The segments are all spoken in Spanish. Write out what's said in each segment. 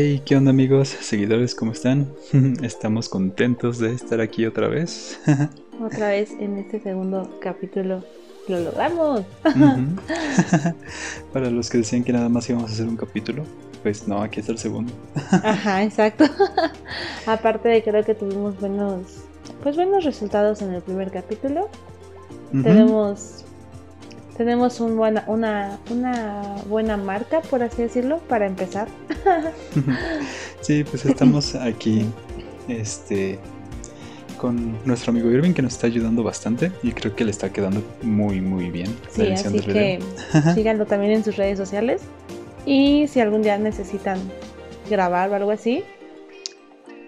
Hey, ¿qué onda amigos, seguidores? ¿Cómo están? Estamos contentos de estar aquí otra vez. otra vez en este segundo capítulo. Lo logramos. Para los que decían que nada más íbamos a hacer un capítulo, pues no, aquí está el segundo. Ajá, exacto. Aparte de creo que tuvimos buenos, pues buenos resultados en el primer capítulo. Tenemos tenemos un buena, una, una buena marca, por así decirlo, para empezar. sí, pues estamos aquí este, con nuestro amigo Irving que nos está ayudando bastante y creo que le está quedando muy muy bien. Sí, así que síganlo también en sus redes sociales y si algún día necesitan grabar o algo así,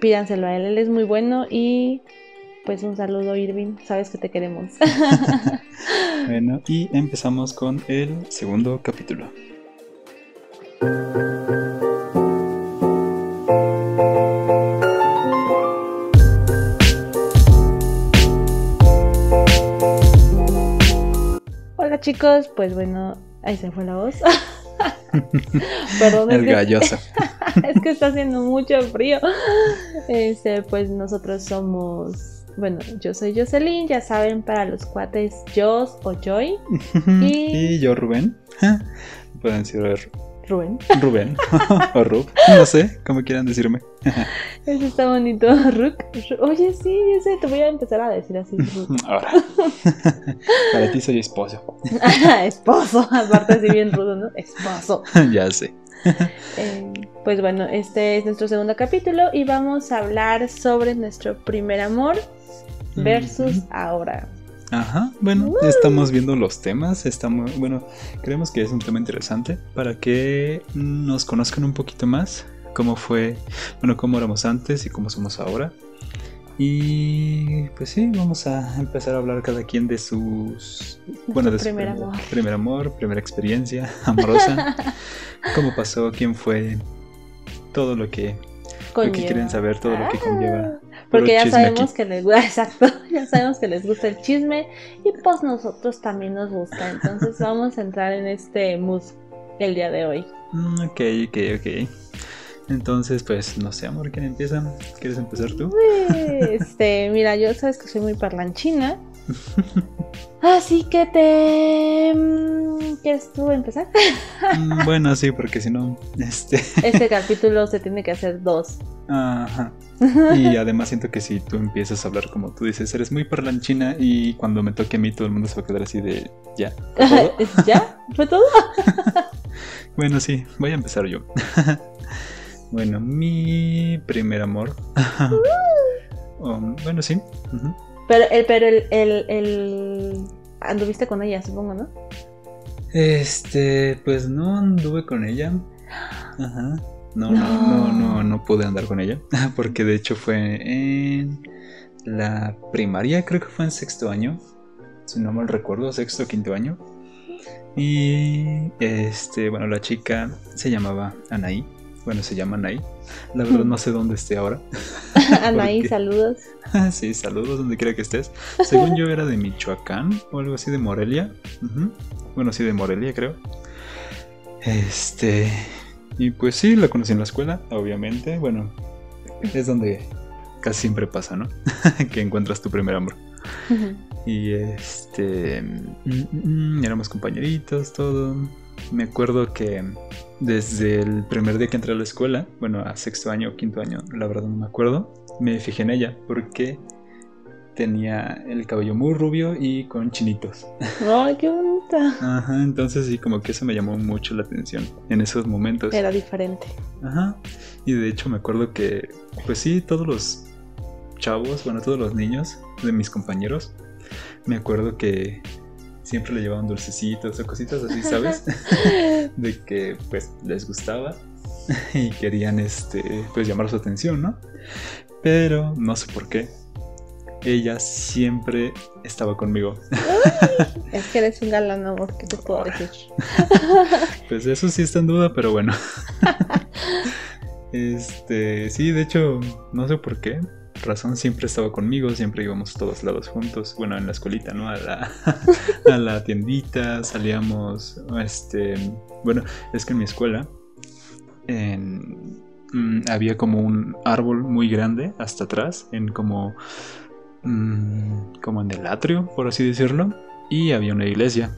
pídanselo a él, él es muy bueno y pues un saludo Irving, sabes que te queremos. bueno, y empezamos con el segundo capítulo. Hola chicos, pues bueno, ahí se fue la voz. Perdón, el galloso. es que está haciendo mucho frío. Este, pues nosotros somos bueno, yo soy Jocelyn, ya saben, para los cuates Jos o Joy. y... yo Rubén. Pueden decir Rubén. Rubén. o Rub. No sé, como quieran decirme. Eso está bonito. Ruk. Oye, sí, yo sé, te voy a empezar a decir así. Ahora. Para ti soy esposo. esposo. Aparte así bien rudo, ¿no? Esposo. ya sé. Eh, pues bueno, este es nuestro segundo capítulo y vamos a hablar sobre nuestro primer amor versus ahora. Ajá, bueno, estamos viendo los temas, estamos, bueno, creemos que es un tema interesante. Para que nos conozcan un poquito más cómo fue, bueno, cómo éramos antes y cómo somos ahora. Y pues sí, vamos a empezar a hablar cada quien de sus, bueno, de su primer amor, primer amor, primera experiencia amorosa, cómo pasó, quién fue, todo lo que, lo que quieren saber, todo lo que conlleva porque ya sabemos que les gusta, exacto, ya sabemos que les gusta el chisme y pues nosotros también nos gusta. Entonces vamos a entrar en este mood el día de hoy. Mm, ok, ok, ok. Entonces, pues, no sé, amor, ¿quién empieza? ¿Quieres empezar tú? Este, mira, yo sabes que soy muy parlanchina. Así que te... Mm, ¿Quieres tú empezar? Mm, bueno, sí, porque si no, este... Este capítulo se tiene que hacer dos. Ajá. Y además siento que si tú empiezas a hablar como tú dices, eres muy parlanchina y cuando me toque a mí todo el mundo se va a quedar así de... ¿Ya? ¿Ya? ¿Fue todo? bueno, sí, voy a empezar yo. bueno, mi primer amor. Um, bueno, sí. Pero, el, pero el, el, Anduviste con ella, supongo, ¿no? Este, pues no anduve con ella. Ajá. No, no, no, no, no pude andar con ella. Porque de hecho fue en la primaria, creo que fue en sexto año. Si no mal recuerdo, sexto o quinto año. Y este, bueno, la chica se llamaba Anaí. Bueno, se llama Anaí. La verdad no sé dónde esté ahora. Anaí, saludos. sí, saludos donde quiera que estés. Según yo era de Michoacán o algo así de Morelia. Bueno, sí, de Morelia creo. Este... Y pues sí, la conocí en la escuela, obviamente. Bueno, es donde casi siempre pasa, ¿no? que encuentras tu primer amor. Y este... Mm, mm, mm, éramos compañeritos, todo. Me acuerdo que desde el primer día que entré a la escuela, bueno, a sexto año o quinto año, la verdad no me acuerdo, me fijé en ella porque tenía el cabello muy rubio y con chinitos. ¡Ay, qué bonita! Ajá, entonces sí, como que eso me llamó mucho la atención en esos momentos. Era diferente. Ajá, y de hecho me acuerdo que, pues sí, todos los chavos, bueno, todos los niños de mis compañeros, me acuerdo que siempre le llevaban dulcecitos o cositas así, ¿sabes? de que pues les gustaba y querían este pues llamar su atención, ¿no? Pero no sé por qué. Ella siempre estaba conmigo. es que eres un galán, amor, ¿qué te puedo decir? pues eso sí está en duda, pero bueno. este, sí, de hecho, no sé por qué, razón siempre estaba conmigo, siempre íbamos todos lados juntos, bueno, en la escuelita, ¿no? A la, a la tiendita, salíamos, este, bueno, es que en mi escuela, en, mm, había como un árbol muy grande hasta atrás, en como, mm, como en el atrio, por así decirlo, y había una iglesia.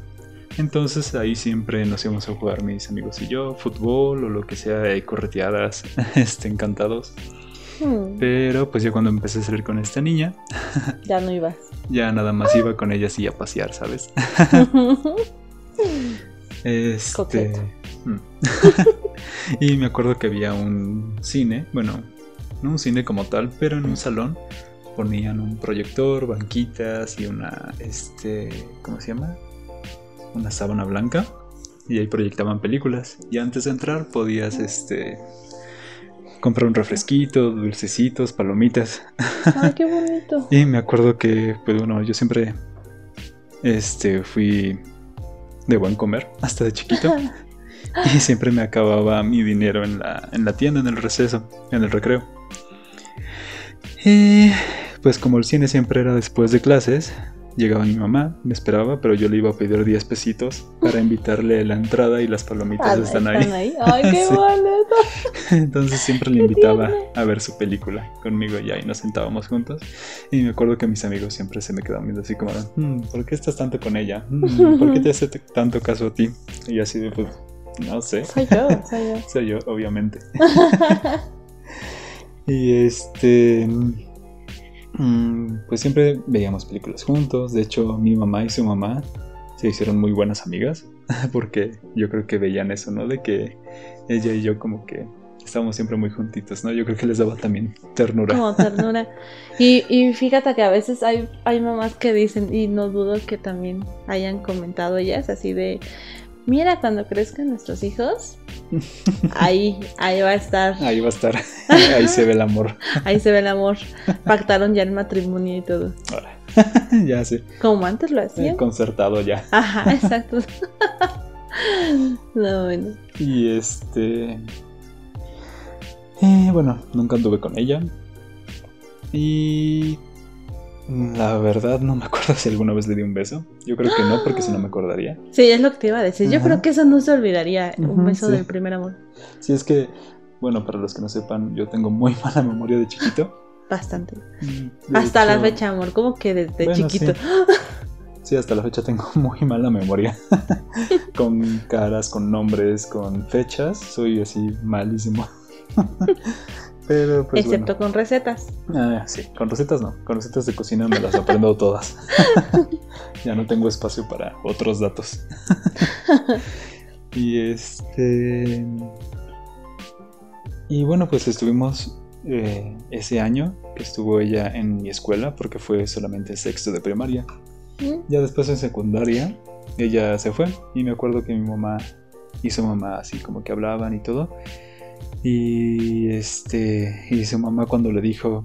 Entonces ahí siempre nos íbamos a jugar mis amigos y yo, fútbol o lo que sea, correteadas, este, encantados. Hmm. Pero pues yo cuando empecé a salir con esta niña... ya no ibas. Ya nada más iba con ella así a pasear, ¿sabes? este... Y me acuerdo que había un cine, bueno, no un cine como tal, pero en un salón ponían un proyector, banquitas y una, este, ¿cómo se llama? Una sábana blanca y ahí proyectaban películas. Y antes de entrar podías, este, comprar un refresquito, dulcecitos, palomitas. Ay, qué bonito. y me acuerdo que, pues bueno, yo siempre, este, fui de buen comer hasta de chiquito. y siempre me acababa mi dinero en la, en la tienda, en el receso, en el recreo. Y pues como el cine siempre era después de clases, llegaba mi mamá, me esperaba, pero yo le iba a pedir 10 pesitos para invitarle la entrada y las palomitas ah, están, ahí. Ay, qué bonito. Entonces siempre le invitaba a ver su película conmigo ya y nos sentábamos juntos. Y me acuerdo que mis amigos siempre se me quedaban viendo así como, hmm, ¿por qué estás tanto con ella? Hmm, ¿Por qué te hace tanto caso a ti? Y así de, pues, no sé. Soy yo, soy yo. soy yo, obviamente. y este... Mm, pues siempre veíamos películas juntos. De hecho, mi mamá y su mamá se hicieron muy buenas amigas. Porque yo creo que veían eso, ¿no? De que ella y yo como que estábamos siempre muy juntitos, ¿no? Yo creo que les daba también ternura. Como ternura. Y, y fíjate que a veces hay, hay mamás que dicen, y no dudo que también hayan comentado ellas, así de, mira, cuando crezcan nuestros hijos, ahí, ahí va a estar. Ahí va a estar. Ahí se ve el amor. Ahí se ve el amor. Pactaron ya el matrimonio y todo. ya sé. Como antes lo hacían. Concertado ya. Ajá, exacto. no, bueno. Y este. Eh, bueno, nunca anduve con ella. Y la verdad no me acuerdo si alguna vez le di un beso. Yo creo que no, porque si no me acordaría. Sí, es lo que te iba a decir. Yo creo que eso no se olvidaría, un beso del primer amor. Sí, es que, bueno, para los que no sepan, yo tengo muy mala memoria de chiquito. Bastante. Hasta la fecha, amor, como que desde chiquito. Sí. hasta la fecha tengo muy mala memoria. con caras, con nombres, con fechas. Soy así malísimo. Pues, Excepto con recetas. Ah, sí, con recetas no. Con recetas de cocina me las aprendo todas. ya no tengo espacio para otros datos. y este. Y bueno, pues estuvimos eh, ese año que estuvo ella en mi escuela, porque fue solamente sexto de primaria. Mm. Ya después en secundaria, ella se fue. Y me acuerdo que mi mamá y su mamá así como que hablaban y todo. Y este y su mamá cuando le dijo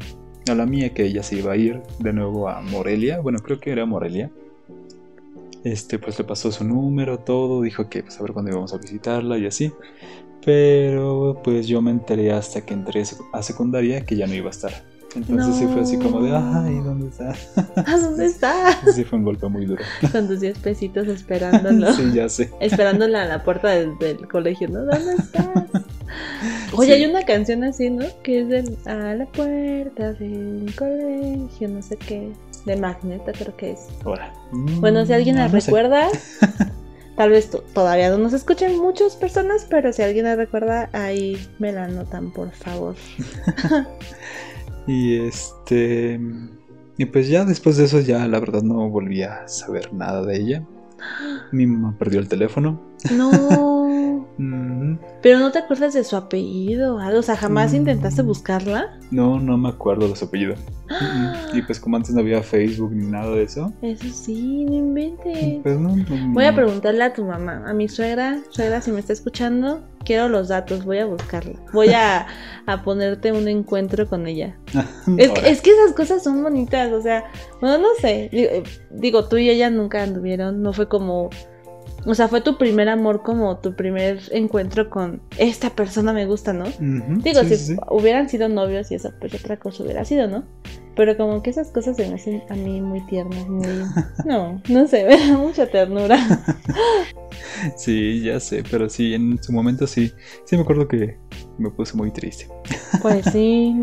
a la mía que ella se iba a ir de nuevo a Morelia, bueno, creo que era Morelia. Este, pues le pasó su número, todo, dijo que pues a ver cuándo íbamos a visitarla y así. Pero pues yo me enteré hasta que entré a secundaria que ya no iba a estar. Entonces sí fue así como de, ay, ¿dónde está? ¿A dónde está? Sí fue un golpe muy duro. Con tus 10 pesitos esperándolo. sí, ya sé. Esperándola a la puerta del, del colegio, ¿no? ¿Dónde estás? Oye, hay una canción así, ¿no? Que es del A la puerta del colegio, no sé qué. De Magneta, creo que es. Bueno, si alguien la recuerda, tal vez todavía no nos escuchen muchas personas, pero si alguien la recuerda, ahí me la anotan, por favor. Y este. Y pues ya después de eso, ya la verdad no volví a saber nada de ella. Mi mamá perdió el teléfono. No. Pero no te acuerdas de su apellido, o sea, jamás intentaste mm. buscarla. No, no me acuerdo de su apellido. y pues como antes no había Facebook ni nada de eso. Eso sí, no inventes. Pues voy a preguntarle a tu mamá, a mi suegra, suegra si me está escuchando, quiero los datos, voy a buscarla. Voy a, ponerte un encuentro con ella. es, es, que esas cosas son bonitas, o sea, bueno, no sé, digo, digo, tú y ella nunca anduvieron, no fue como o sea, fue tu primer amor como tu primer encuentro con esta persona me gusta, ¿no? Digo, si hubieran sido novios y eso, pues otra cosa hubiera sido, ¿no? Pero como que esas cosas se me hacen a mí muy tiernas, muy... No, no sé, me da mucha ternura. Sí, ya sé, pero sí, en su momento sí. Sí me acuerdo que me puse muy triste. Pues sí,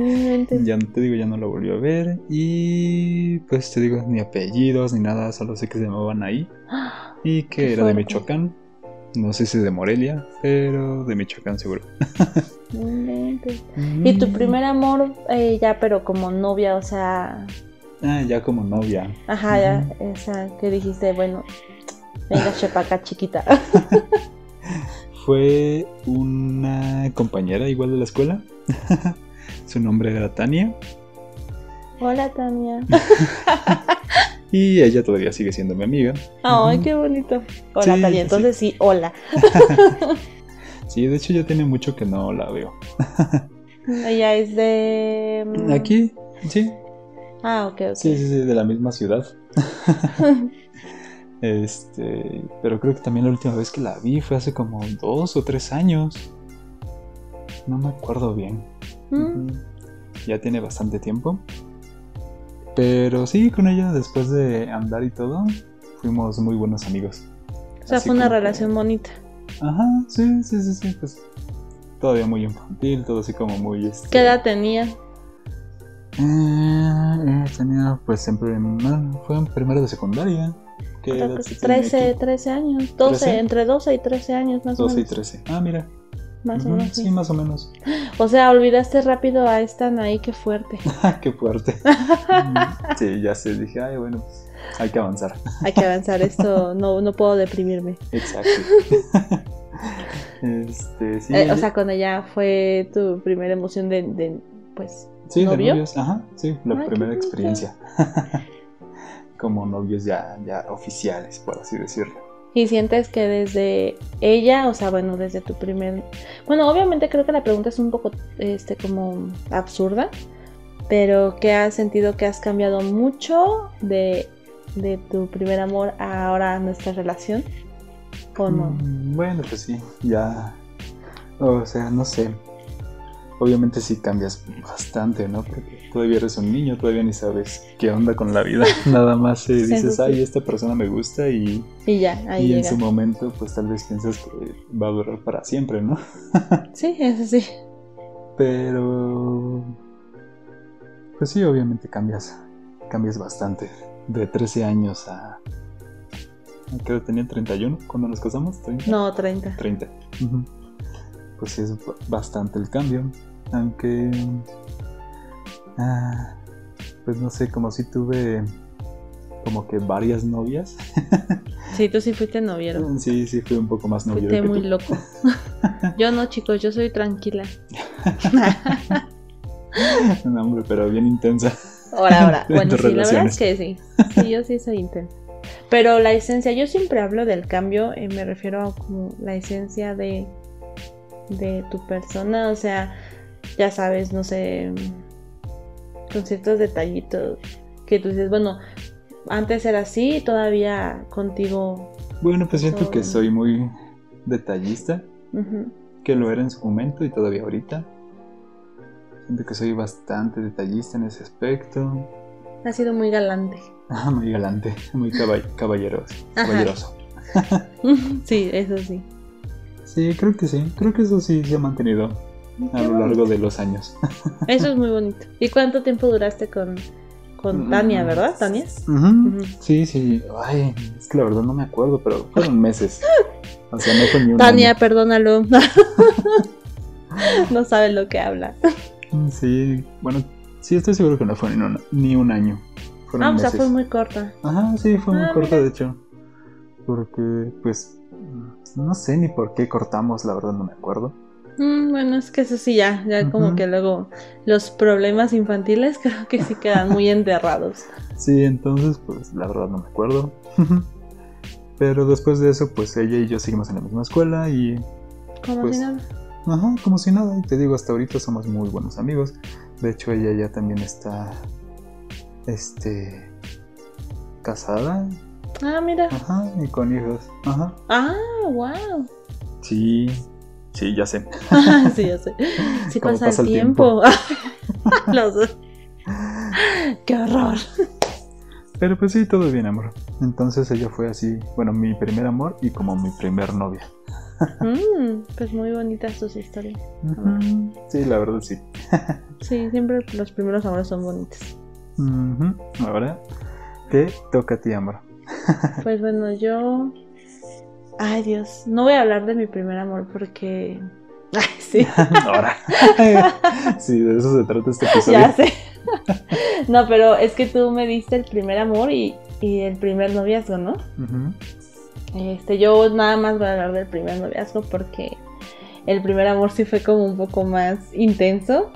Ya te digo, ya no lo volví a ver. Y pues te digo, ni apellidos ni nada, solo sé que se llamaban ahí. Y que era de Michoacán. No sé si de Morelia, pero de Michoacán seguro. ¿Y tu primer amor eh, ya, pero como novia, o sea... Ah, ya como novia. Ajá, ya, o sea, que dijiste, bueno, venga, chepaca chiquita. Fue una compañera igual de la escuela. Su nombre era Tania. Hola, Tania. Y ella todavía sigue siendo mi amiga. Ay, qué bonito. Hola, Tania. Entonces sí, hola. sí, de hecho ya tiene mucho que no la veo. ella es de... Mm, Aquí, sí. Ah, ok, ok. Sí, sí, sí, de la misma ciudad. Este, pero creo que también la última vez que la vi fue hace como dos o tres años. No me acuerdo bien. Mm. Ya tiene bastante tiempo. Pero sí, con ella después de andar y todo, fuimos muy buenos amigos. O sea, fue una relación bonita. Ajá, sí, sí, sí, sí, pues todavía muy infantil, todo así como muy... Este... ¿Qué edad tenía? Eh, tenía pues en fue en primero de secundaria. 13, 13 años, 12, entre 12 y 13 años más o menos. 12 y 13. Ah, mira. Más o menos. Sí. más o menos. O sea, olvidaste rápido a esta ahí, qué fuerte. qué fuerte. sí, ya sé, dije, ay, bueno, pues hay que avanzar. hay que avanzar, esto no, no puedo deprimirme. Exacto. este, sí, eh, o sea, cuando ya fue tu primera emoción de, de pues, Sí, de novios, ajá, sí, la primera experiencia como novios ya, ya oficiales, por así decirlo. Y sientes que desde ella, o sea, bueno, desde tu primer... Bueno, obviamente creo que la pregunta es un poco, este, como absurda, pero que has sentido que has cambiado mucho de, de tu primer amor a ahora nuestra relación, ¿o? Mm, bueno, pues sí, ya... O sea, no sé, obviamente sí cambias bastante, ¿no? Porque todavía eres un niño, todavía ni sabes qué onda con la vida. Nada más eh, dices, ay, esta persona me gusta y, y ya, ahí Y en su momento, pues tal vez piensas que va a durar para siempre, ¿no? sí, eso sí. Pero... Pues sí, obviamente cambias, cambias bastante. De 13 años a... Creo que tenía 31 cuando nos casamos. ¿30? No, 30. 30 pues sí es bastante el cambio. Aunque, ah, pues no sé, como si tuve como que varias novias. Sí, tú sí fuiste noviero. Sí, sí, fui un poco más noviero. Fuiste muy loco. Yo no, chicos, yo soy tranquila. no, hombre, pero bien intensa. Ahora, ahora. Bueno, sí, la verdad es que sí. Sí, yo sí soy intensa. Pero la esencia, yo siempre hablo del cambio, y me refiero a como la esencia de de tu persona, o sea, ya sabes, no sé, con ciertos detallitos que tú dices, bueno, antes era así, todavía contigo. Bueno, pues siento que soy muy detallista, que lo era en su momento y todavía ahorita. Siento que soy bastante detallista en ese aspecto. Ha sido muy galante. Ah, muy galante, muy caballeroso. caballeroso. sí, eso sí. Sí, creo que sí. Creo que eso sí se ha mantenido a lo largo de los años. Eso es muy bonito. ¿Y cuánto tiempo duraste con, con Tania, verdad, Tania? Sí, sí. Ay, es que la verdad no me acuerdo, pero fueron meses. O sea, no fue ni un Tania, perdónalo. no sabe lo que habla. Sí, bueno, sí estoy seguro que no fue ni un, ni un año. ah, o sea, fue muy corta. Ajá, sí, fue muy ah, corta, de hecho. Porque, pues, no sé ni por qué cortamos, la verdad no me acuerdo. Mm, bueno, es que eso sí, ya, ya como que luego los problemas infantiles creo que sí quedan muy enterrados. Sí, entonces, pues la verdad no me acuerdo. Pero después de eso, pues ella y yo seguimos en la misma escuela y... Como pues, si nada. Ajá, como si nada. Y te digo, hasta ahorita somos muy buenos amigos. De hecho, ella ya también está... Este... Casada, Ah, mira. Ajá, y con hijos. Ajá. Ah, wow. Sí, sí, ya sé. sí, ya sé. Sí pasa, el tiempo. Los ¡Qué horror! Pero pues sí, todo bien, amor. Entonces ella fue así, bueno, mi primer amor y como mi primer novia. Mm, pues muy bonitas tus historias. Sí, la verdad sí. sí, siempre los primeros amores son bonitos. Ahora te toca a ti, amor. pues bueno, yo... Ay Dios, no voy a hablar de mi primer amor porque... Ay, sí. Ahora. sí, de eso se trata este episodio. Ya sé. no, pero es que tú me diste el primer amor y, el primer noviazgo, ¿no? Este, yo nada más voy a hablar del primer noviazgo porque el primer amor sí fue como un poco más intenso.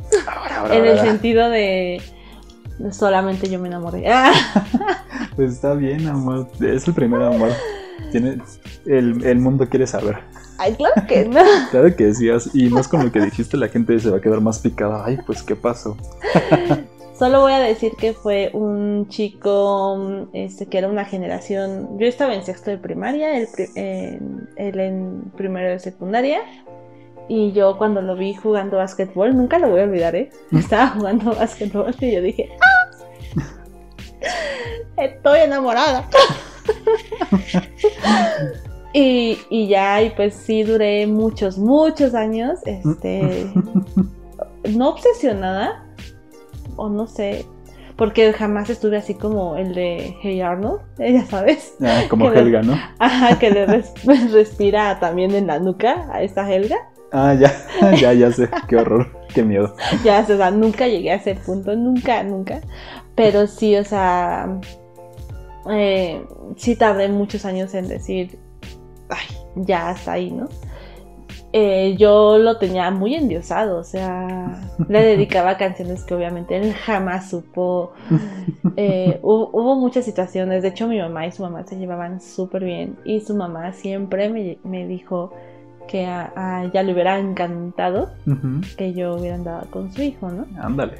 en el sentido de solamente yo me enamoré. pues está bien, amor. Es el primer amor. Tiene, el, el mundo quiere saber. Ay, claro que no. claro que decías, y más con lo que dijiste, la gente se va a quedar más picada. Ay, pues, ¿qué pasó? Solo voy a decir que fue un chico este, que era una generación. Yo estaba en sexto de primaria, él, en primero de secundaria. Y yo cuando lo vi jugando básquetbol, nunca lo voy a olvidar, ¿eh? Estaba jugando básquetbol y yo dije, ¡Ah! Estoy enamorada. Y, y ya, y pues sí duré muchos, muchos años, este, no obsesionada, o no sé, porque jamás estuve así como el de Hey Arnold, ya sabes. Ah, como Helga, ¿no? Ajá, que le respira también en la nuca a esta Helga. Ah, ya, ya, ya sé, qué horror, qué miedo. Ya, o sea, nunca llegué a ese punto, nunca, nunca. Pero sí, o sea, eh, sí tardé muchos años en decir, ay, ya hasta ahí, ¿no? Eh, yo lo tenía muy endiosado, o sea, le dedicaba canciones que obviamente él jamás supo. Eh, hubo, muchas situaciones, de hecho mi mamá y su mamá se llevaban súper bien y su mamá siempre me, dijo que a, ella le hubiera encantado que yo hubiera andado con su hijo, ¿no? Ándale.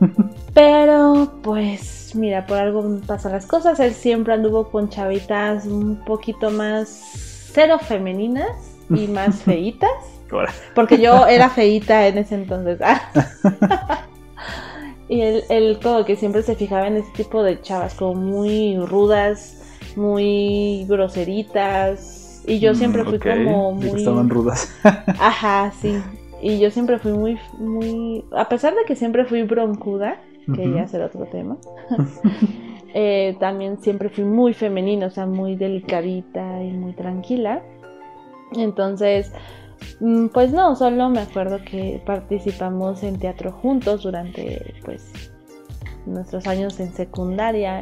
Pero pues mira, por algo pasan las cosas, él siempre anduvo con chavitas un poquito más cero femeninas y más feitas. Porque yo era feita en ese entonces. y él, como que siempre se fijaba en ese tipo de chavas, como muy rudas, muy groseritas. Y yo siempre fui mm, como muy. Estaban rudas. Ajá, sí. Y yo siempre fui muy, muy. A pesar de que siempre fui broncuda, que ya será otro tema. Eh, también siempre fui muy femenina, o sea, muy delicadita y muy tranquila. Entonces, mm, pues no, solo me acuerdo que participamos en teatro juntos durante pues nuestros años en secundaria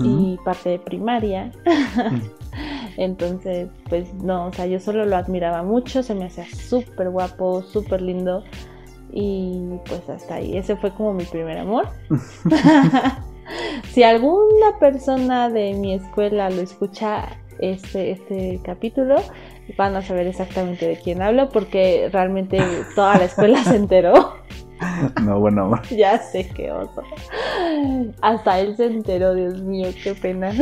y parte de primaria. Entonces, pues no, o sea, yo solo lo admiraba mucho, se me hacía súper guapo, súper lindo. Y pues hasta ahí, ese fue como mi primer amor. si alguna persona de mi escuela lo escucha este, este capítulo, van a saber exactamente de quién hablo porque realmente toda la escuela se enteró. No, bueno. Ya sé qué oso. Hasta él se enteró, Dios mío, qué pena.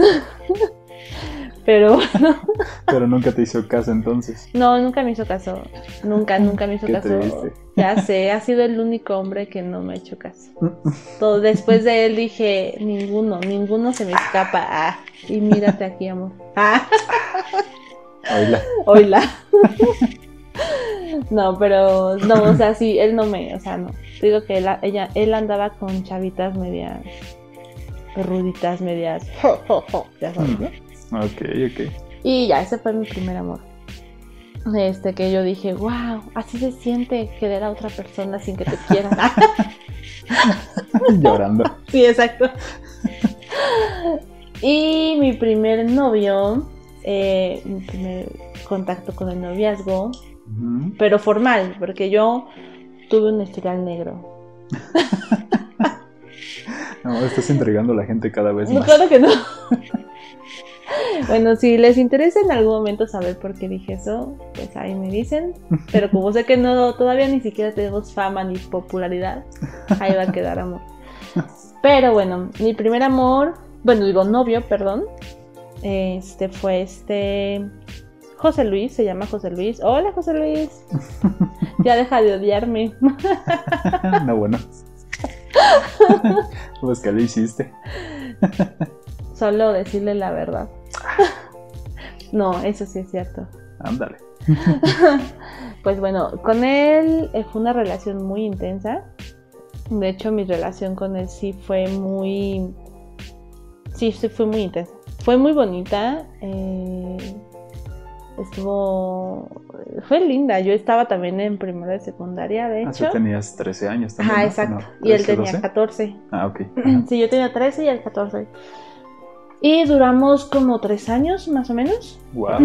Pero. Pero nunca te hizo caso entonces. No, nunca me hizo caso. Nunca, nunca me hizo caso. Ya sé, ha sido el único hombre que no me ha hecho caso. Todo, después de él dije, ninguno, ninguno se me escapa. Ah, y mírate aquí, amor. Ah. Oila. Oila. no, pero no, o sea, sí, él no me, o sea, no. Digo que él, ella, él andaba con chavitas medias ruditas, medias. ya sabes, ¿no? Ok, ok. Y ya, ese fue mi primer amor. Este que yo dije, wow, así se siente querer a otra persona sin que te quieran. Llorando. Sí, exacto. y mi primer novio eh, mi primer contacto con el noviazgo, pero formal, porque yo tuve un historial negro. no, estás entregando a la gente cada vez más. claro que no. Bueno, si les interesa en algún momento saber por qué dije eso, pues ahí me dicen. Pero como sé que no, todavía ni siquiera tenemos fama ni popularidad, ahí va a quedar amor. Pero bueno, mi primer amor, bueno, digo novio, perdón, este fue este José Luis, se llama José Luis. Hola José Luis. ya deja de odiarme. no, bueno. pues que lo hiciste. Solo decirle la verdad. no, eso sí es cierto. Ándale. pues bueno, con él eh, fue una relación muy intensa. De hecho, mi relación con él sí fue muy... Sí, sí fue muy intensa. Fue muy bonita. Eh, estuvo fue linda yo estaba también en primero de secundaria de hecho ah, tenías 13 años también ah exacto y él tenía 14 ah ok sí yo tenía 13 y él 14 y duramos como tres años más o menos wow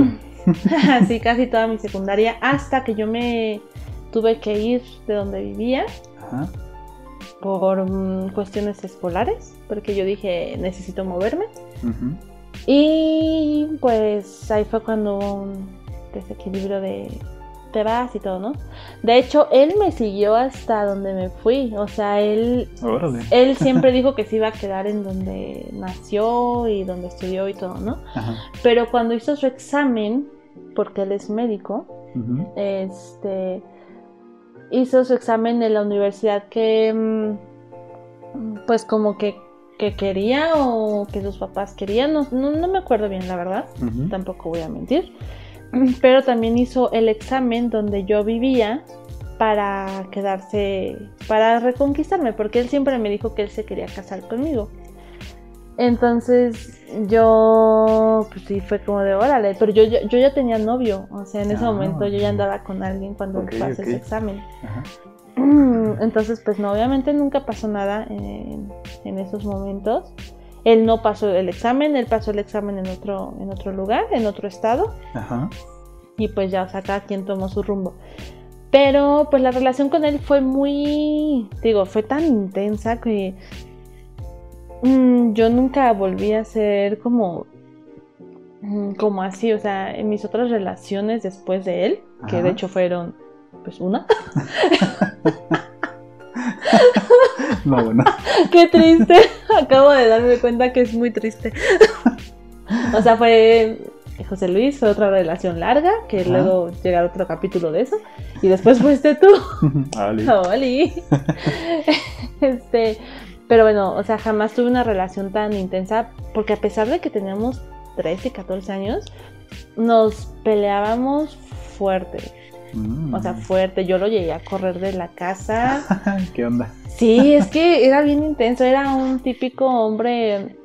sí casi toda mi secundaria hasta que yo me tuve que ir de donde vivía Ajá. por mm, cuestiones escolares porque yo dije necesito moverme Ajá. Y pues ahí fue cuando un desequilibrio de te vas y todo, ¿no? De hecho, él me siguió hasta donde me fui. O sea, él, él siempre dijo que se iba a quedar en donde nació y donde estudió y todo, ¿no? Pero cuando hizo su examen, porque él es médico, este hizo su examen en la universidad que mm, pues como que que quería o que sus papás querían, no, no, me acuerdo bien la verdad, tampoco voy a mentir, pero también hizo el examen donde yo vivía para quedarse, para reconquistarme, porque él siempre me dijo que él se quería casar conmigo. Entonces yo, pues sí, fue como de órale, pero yo, yo, ya tenía novio, o sea, en ese ah, momento yo ya andaba con alguien cuando okay, pasé ese examen. Entonces, pues no, obviamente nunca pasó nada en, esos momentos. Él no pasó el examen, él pasó el examen en otro, en otro lugar, en otro estado. Ajá. Y pues ya, o sea, cada quien tomó su rumbo. Pero pues la relación con él fue muy, digo, fue tan intensa que mm, yo nunca volví a ser como, mm, como así, o sea, en mis otras relaciones después de él, que de hecho fueron pues una. no, bueno. Qué triste. Acabo de darme cuenta que es muy triste. o sea, fue José Luis, fue otra relación larga, que luego llegará otro capítulo de eso. Y después fuiste tú. Oli. este, pero bueno, o sea, jamás tuve una relación tan intensa, porque a pesar de que teníamos 13 y 14 años, nos peleábamos fuerte. O sea, mm. fuerte. Yo lo llegué a correr de la casa. ¿Qué onda? Sí, es que era bien intenso. Era un típico hombre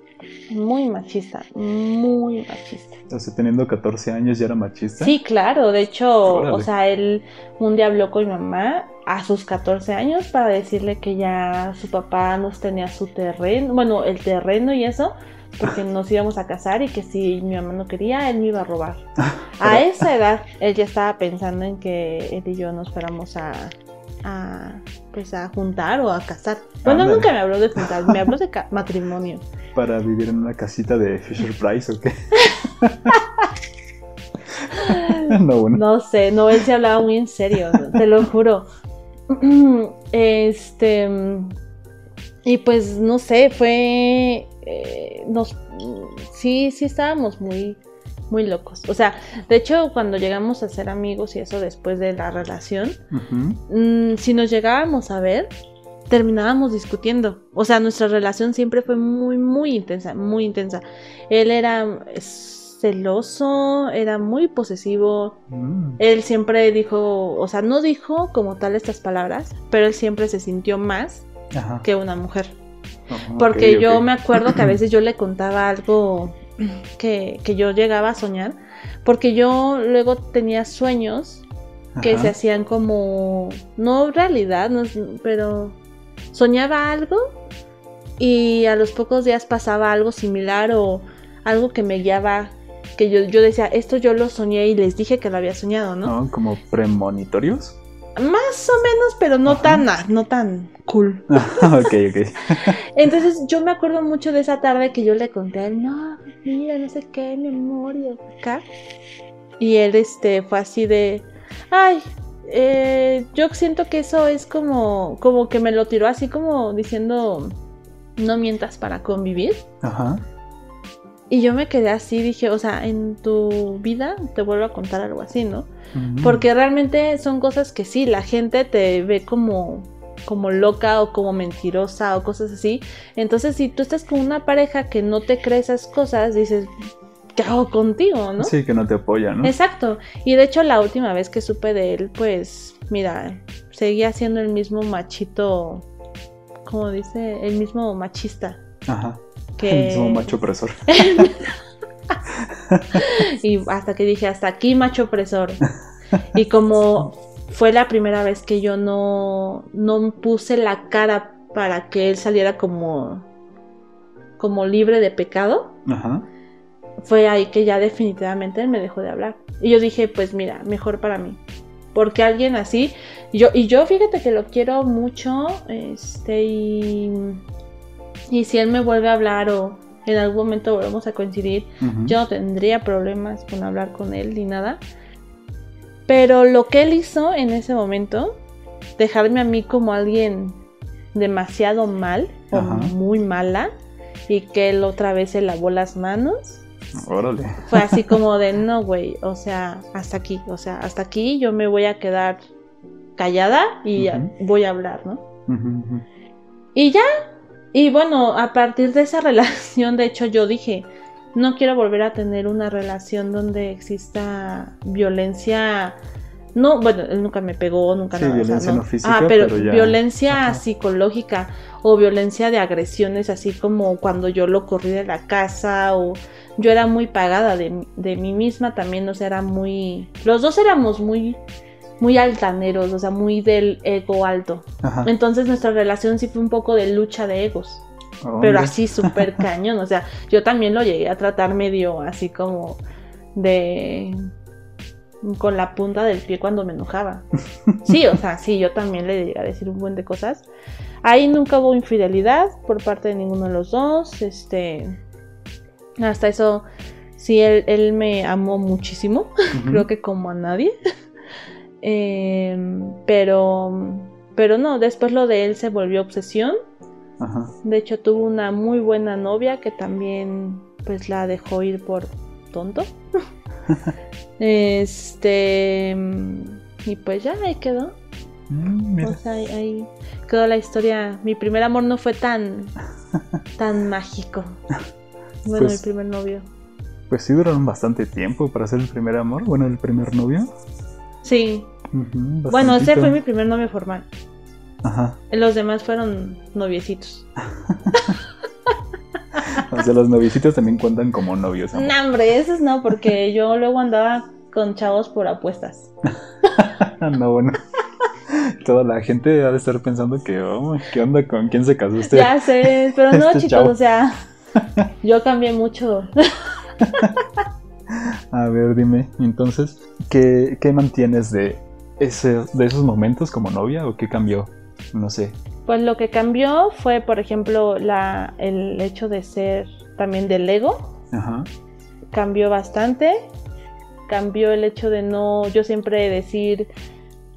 muy machista. Muy machista. O sea, teniendo 14 años ya era machista. Sí, claro. De hecho, o sea, él un día habló con mi mamá a sus 14 años para decirle que ya su papá nos tenía su terreno. Bueno, el terreno y eso porque nos íbamos a casar y que si mi mamá no quería, él me iba a robar. A esa edad, él ya estaba pensando en que él y yo nos fuéramos a, a pues a juntar o a casar. Bueno, nunca me habló de juntar, me habló de matrimonio. ¿Para vivir en una casita de Fisher Price o qué? no, bueno. no sé, no, él se hablaba muy en serio, te lo juro. Este. Y pues no sé, fue eh, nos sí, sí estábamos muy, muy locos. O sea, de hecho, cuando llegamos a ser amigos y eso después de la relación, mm, si nos llegábamos a ver, terminábamos discutiendo. O sea, nuestra relación siempre fue muy, muy intensa, muy intensa. Él era celoso, era muy posesivo. Mm. Él siempre dijo, o sea, no dijo como tal estas palabras, pero él siempre se sintió más que una mujer. Porque yo me acuerdo que a veces yo le contaba algo que, yo llegaba a soñar, porque yo luego tenía sueños que se hacían como, no realidad, pero soñaba algo y a los pocos días pasaba algo similar o algo que me guiaba, que yo, yo decía, esto yo lo soñé y les dije que lo había soñado, ¿no? ¿Como premonitorios? Más o menos, pero no tan, no tan cool. ok, ok. Entonces yo me acuerdo mucho de esa tarde que yo le conté a él, no, mira, no sé qué, memoria, acá. Y él este, fue así de, ay, eh, yo siento que eso es como, como que me lo tiró así como diciendo, no mientas para convivir. Ajá. Y yo me quedé así, dije, o sea, en tu vida te vuelvo a contar algo así, ¿no? Porque realmente son cosas que sí, la gente te ve como como loca o como mentirosa o cosas así. Entonces, si tú estás con una pareja que no te cree esas cosas, dices, ¿qué hago contigo, no? Sí, que no te apoya, ¿no? Exacto. Y de hecho, la última vez que supe de él, pues, mira, seguía siendo el mismo machito, como dice, el mismo machista. Ajá. El mismo macho opresor. y hasta que dije, hasta aquí macho opresor. Y como fue la primera vez que yo no, no puse la cara para que él saliera como, como libre de pecado, fue ahí que ya definitivamente él me dejó de hablar. Y yo dije, pues mira, mejor para mí. Porque alguien así, yo, y yo fíjate que lo quiero mucho, este, y, y si él me vuelve a hablar o en algún momento volvemos a coincidir, yo no tendría problemas con hablar con él ni nada. Pero lo que él hizo en ese momento, dejarme a mí como alguien demasiado mal o muy mala y que él otra vez se lavó las manos. Órale. Fue así como de, no, güey, o sea, hasta aquí, o sea, hasta aquí yo me voy a quedar callada y voy a hablar, ¿no? Y ya, y bueno, a partir de esa relación, de hecho, yo dije, no quiero volver a tener una relación donde exista violencia. No, bueno, él nunca me pegó, nunca sí, violencia no. física, ah, pero, violencia psicológica o violencia de agresiones, así como cuando yo lo corrí de la casa o yo era muy pagada de, de mí misma también, o sea, era muy... Los dos éramos muy muy altaneros, o sea, muy del ego alto. Entonces nuestra relación sí fue un poco de lucha de egos. Pero así súper cañón. O sea, yo también lo llegué a tratar medio así como de con la punta del pie cuando me enojaba. Sí, o sea, sí, yo también le llegué a decir un buen de cosas. Ahí nunca hubo infidelidad por parte de ninguno de los dos. Este. Hasta eso, sí, él, me amó muchísimo. Creo que como a nadie. Em, pero. Pero no, después lo de él se volvió obsesión. De hecho, tuvo una muy buena novia que también pues la dejó ir por tonto. este y pues ya ahí quedó. Mm, o sea, ahí, quedó la historia. Mi primer amor no fue tan tan mágico. Bueno, pues mi primer novio. Pues sí duraron bastante tiempo para ser el primer amor. Bueno, el primer novio. Sí. bueno, ese fue mi primer novio formal. Ajá. Los demás fueron noviecitos. o sea, los noviecitos también cuentan como novios. No, hombre, esos no, porque yo luego andaba con chavos por apuestas. no, bueno. Toda la gente ha de estar pensando que, oh, ¿qué onda con quién se casó usted? Ya sé, pero no, este chicos, o sea, yo cambié mucho. A ver, dime, entonces, ¿qué, qué mantienes de, ese, de esos momentos como novia o qué cambió? No sé. Pues lo que cambió fue, por ejemplo, la, el hecho de ser también del ego. Ajá. Cambió bastante. Cambió el hecho de no, yo siempre decir,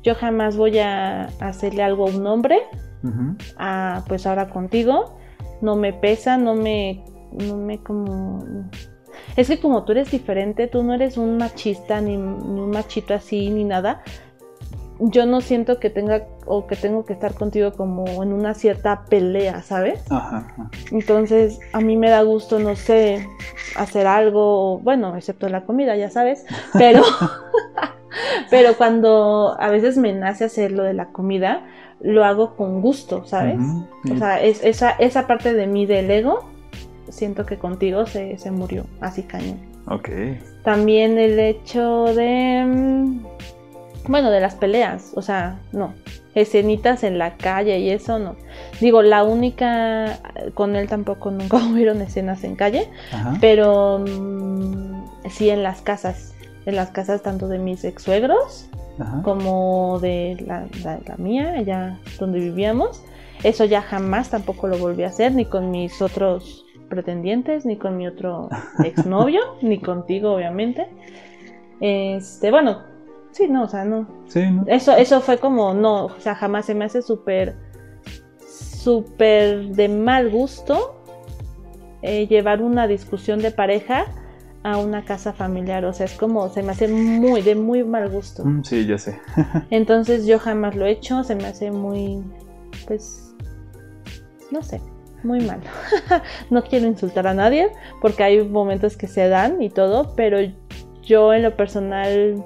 yo jamás voy a hacerle algo a un hombre. a, pues ahora contigo. No me pesa, no me, no me como... Es que como tú eres diferente, tú no eres un machista, ni, ni un machito así, ni nada yo no siento que tenga o que tengo que estar contigo como en una cierta pelea, ¿sabes? Ajá, Entonces, a mí me da gusto, no sé, hacer algo, bueno, excepto la comida, ya sabes, pero, pero cuando a veces me nace hacer lo de la comida, lo hago con gusto, ¿sabes? O sea, es, esa, esa parte de mí del ego, siento que contigo se, se murió, así cañón. Ok. También el hecho de mm, bueno, de las peleas, o sea, no. Escenitas en la calle y eso no. Digo, la única, con él tampoco nunca hubieron escenas en calle, pero mm, sí en las casas. En las casas tanto de mis ex suegros como de la, la, mía, allá donde vivíamos. Eso ya jamás tampoco lo volví a hacer, ni con mis otros pretendientes, ni con mi otro exnovio, ni contigo, obviamente. Este, bueno, Sí, no, o sea, no. Sí, Eso, eso fue como, no, o sea, jamás se me hace súper, súper de mal gusto eh, llevar una discusión de pareja a una casa familiar. O sea, es como, se me hace muy, de muy mal gusto. Mm, sí, ya sé. Entonces yo jamás lo he hecho, se me hace muy, pues, no sé, muy mal. no quiero insultar a nadie porque hay momentos que se dan y todo, pero yo en lo personal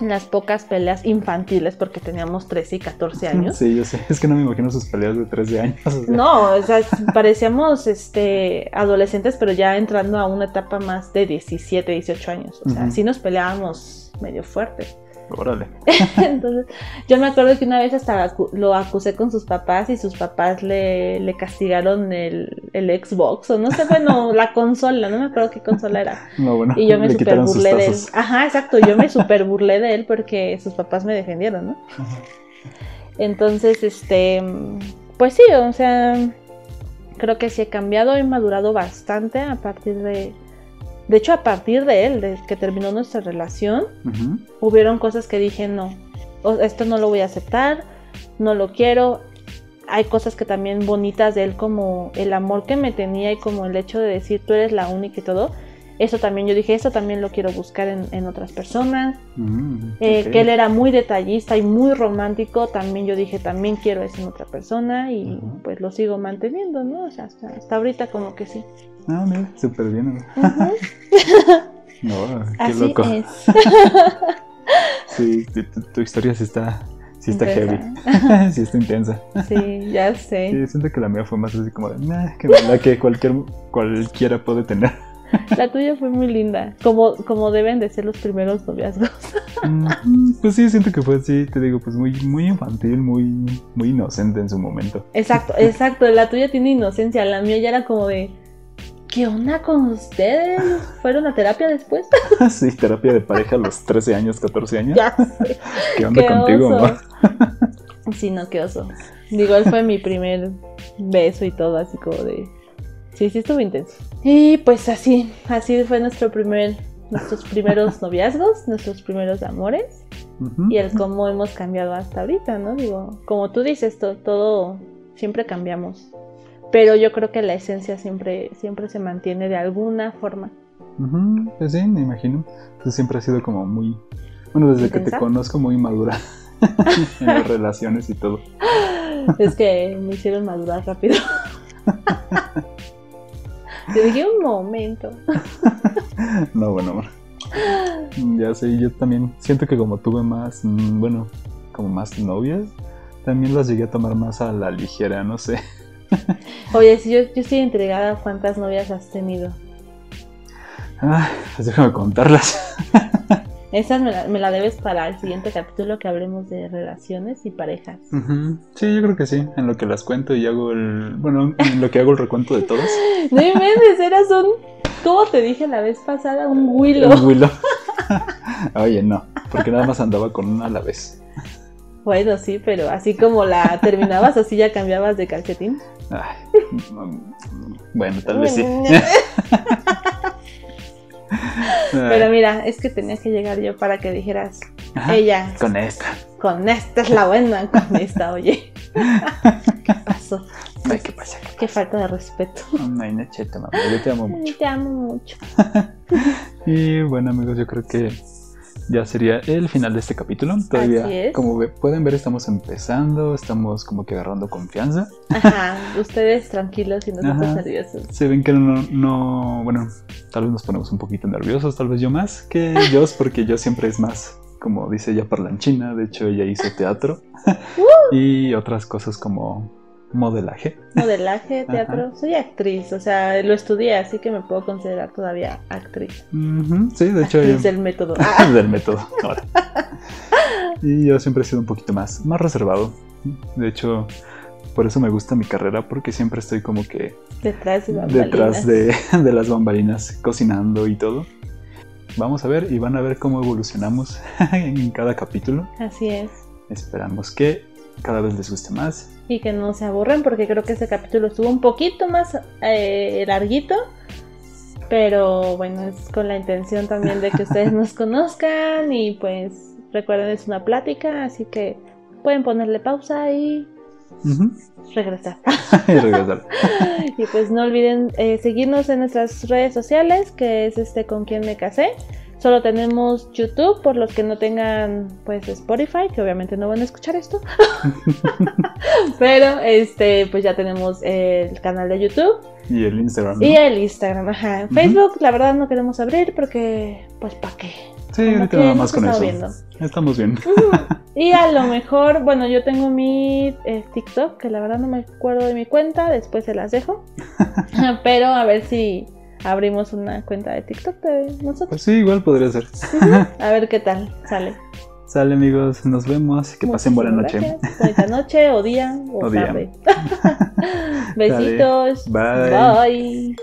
las pocas peleas infantiles porque teníamos 13 y 14 años. Sí, yo sé, es que no me imagino sus peleas de 13 años. No, o sea, parecíamos este, adolescentes, pero ya entrando a una etapa más de 17, 18 años. O sea, sí nos peleábamos medio fuerte. Órale. Entonces, yo me acuerdo que una vez hasta lo acusé con sus papás y sus papás le, le castigaron el, el, Xbox o no sé, bueno, la consola, no me acuerdo qué consola era. No, bueno, y yo me super burlé de él. Ajá, exacto, yo me super burlé de él porque sus papás me defendieron, ¿no? Entonces, este, pues sí, o sea, creo que sí he cambiado, he madurado bastante a partir de de hecho, a partir de él, de que terminó nuestra relación, hubieron cosas que dije, no, esto no lo voy a aceptar, no lo quiero. Hay cosas que también bonitas de él, como el amor que me tenía y como el hecho de decir, tú eres la única y todo. Eso también yo dije, eso también lo quiero buscar en, otras personas. Mm, eh, que él era muy detallista y muy romántico, también yo dije, también quiero eso en otra persona y pues lo sigo manteniendo, ¿no? O sea, hasta, hasta ahorita como que sí. Ah, mira, súper bien. no, qué loco. sí, tu, historia sí está, sí está heavy. sí está intensa. Sí, ya sé. Sí, siento que la mía fue más así como de, nah, que la que cualquier, cualquiera puede tener. La tuya fue muy linda, como, como deben de ser los primeros noviazgos. Mm, pues sí, siento que fue así, te digo, pues muy, muy infantil, muy, muy inocente en su momento. Exacto, exacto, la tuya tiene inocencia, la mía ya era como de, ¿Qué onda con ustedes? ¿Fueron a terapia después? sí, terapia de pareja a los 13 años, 14 años. Ya ¿Qué onda contigo, mamá? sí, no, qué oso. Digo, él fue mi primer beso y todo, así como de. Sí, sí, estuvo intenso. Y pues así, así fue nuestro primer, nuestros primeros noviazgos, nuestros primeros amores. Y el cómo hemos cambiado hasta ahorita, ¿no? Digo, como tú dices, todo siempre cambiamos pero yo creo que la esencia siempre, siempre se mantiene de alguna forma. pues sí, me imagino. Tú siempre has sido como muy, bueno, desde que te conozco muy madura en las relaciones y todo. Es que me hicieron madurar rápido. Te dije un momento. no, bueno, ya sé, yo también siento que como tuve más, mm, bueno, como más novias, también las llegué a tomar más a la ligera, no sé. Oye, si yo, yo estoy entregada, ¿cuántas novias has tenido? Ah, pues déjame contarlas. Esa me la, debes para el siguiente capítulo que hablemos de relaciones y parejas. Sí, yo creo que sí. En lo que las cuento y hago el. Bueno, en lo que hago el recuento de todas. no inventes, eras un. ¿Cómo te dije la vez pasada? Un Willow. Un Willow. Oye, no, porque nada más andaba con una a la vez. Bueno, sí, pero así como la terminabas, así ya cambiabas de calcetín. bueno, tal vez sí. Pero mira, es que tenía que llegar yo para que dijeras, ella. Con esta. Con esta es la buena, con esta, oye. ¿Qué pasó? Ay, ¿qué pasa? Qué falta de respeto. Ay, mamá, yo te amo mucho. Te amo mucho. y bueno, amigos, yo creo que ya sería el final de este capítulo. Todavía, como pueden ver, estamos empezando, estamos como que agarrando confianza. Ajá, ustedes tranquilos y nosotros nerviosos. Se ven que no, no, bueno, tal vez nos ponemos un poquito nerviosos, tal vez yo más que ellos, porque yo siempre es más, como dice ella, parlanchina. De hecho, ella hizo teatro uh. y otras cosas como modelaje. Modelaje, teatro. Soy actriz, o sea, lo estudié, así que me puedo considerar todavía actriz. Sí, de hecho. Actriz del método. del método. y yo siempre he sido un poquito más, más reservado. De hecho, por eso me gusta mi carrera, porque siempre estoy como que detrás, de, detrás de, de las bambalinas, cocinando y todo. Vamos a ver y van a ver cómo evolucionamos en cada capítulo. Así es. Esperamos que cada vez les guste más y que no se aburren porque creo que ese capítulo estuvo un poquito más eh, larguito. Pero bueno, es con la intención también de que ustedes nos conozcan y pues recuerden es una plática, así que pueden ponerle pausa y regresar. y regresar. y pues no olviden eh, seguirnos en nuestras redes sociales, que es este con quien me casé. Solo tenemos YouTube, por los que no tengan pues Spotify, que obviamente no van a escuchar esto. Pero este, pues ya tenemos el canal de YouTube. Y el Instagram. Y el Instagram, ajá. Facebook, la verdad no queremos abrir porque, pues, ¿para qué? Sí, ahorita nada más con eso. Estamos bien. Y a lo mejor, bueno, yo tengo mi eh, TikTok, que la verdad no me acuerdo de mi cuenta, después se las dejo. Pero a ver si abrimos una cuenta de TikTok de nosotros. Pues sí, igual podría ser. A ver qué tal sale. Sale amigos, nos vemos. Que pasen buena noche. Buena noche o día o, tarde. Besitos. Bye. Bye.